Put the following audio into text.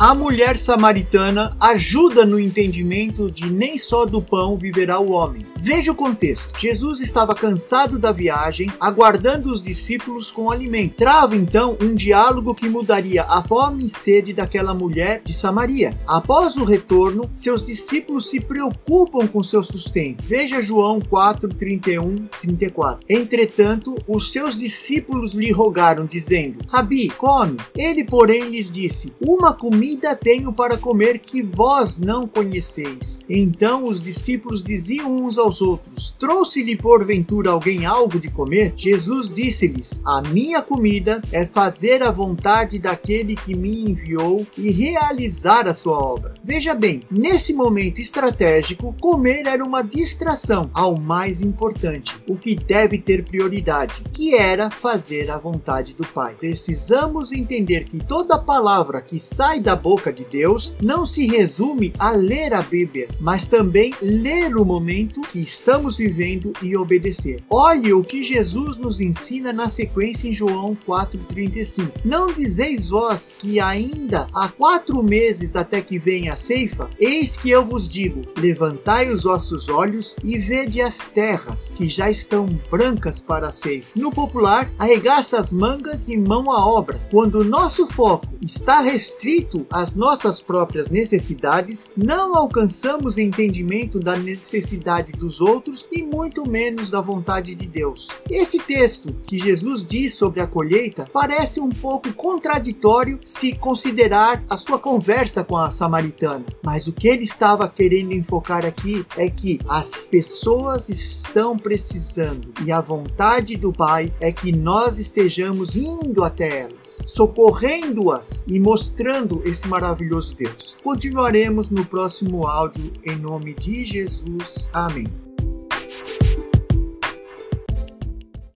A mulher samaritana ajuda no entendimento de nem só do pão viverá o homem. Veja o contexto. Jesus estava cansado da viagem, aguardando os discípulos com alimento. Trava então um diálogo que mudaria a fome e sede daquela mulher de Samaria. Após o retorno, seus discípulos se preocupam com seu sustento. Veja João 4, 31, 34. Entretanto, os seus discípulos lhe rogaram, dizendo: Rabi, come. Ele, porém, lhes disse: Uma comida tenho para comer que vós não conheceis. Então os discípulos diziam uns aos outros: Trouxe-lhe porventura alguém algo de comer? Jesus disse-lhes: A minha comida é fazer a vontade daquele que me enviou e realizar a sua obra. Veja bem, nesse momento estratégico, comer era uma distração ao mais importante, o que deve ter prioridade, que era fazer a vontade do Pai. Precisamos entender que toda palavra que sai da boca de Deus não se resume a ler a Bíblia, mas também ler o momento que estamos vivendo e obedecer. Olhe o que Jesus nos ensina na sequência em João 4,35. Não dizeis vós que ainda há quatro meses até que venha a ceifa? Eis que eu vos digo: levantai os vossos olhos e vede as terras, que já estão brancas para a ceifa. No popular, arregaça as mangas e mão à obra. Quando o nosso foco está restrito às nossas próprias necessidades, não alcançamos entendimento da necessidade dos outros e muito menos da vontade de Deus. Esse texto que Jesus diz sobre a colheita parece um pouco contraditório se considerar a sua conversa com a samaritana, mas o que ele estava querendo enfocar aqui é que as pessoas estão precisando e a vontade do Pai é que nós estejamos indo até elas, socorrendo-as e mostrando maravilhoso Deus. Continuaremos no próximo áudio em nome de Jesus. Amém.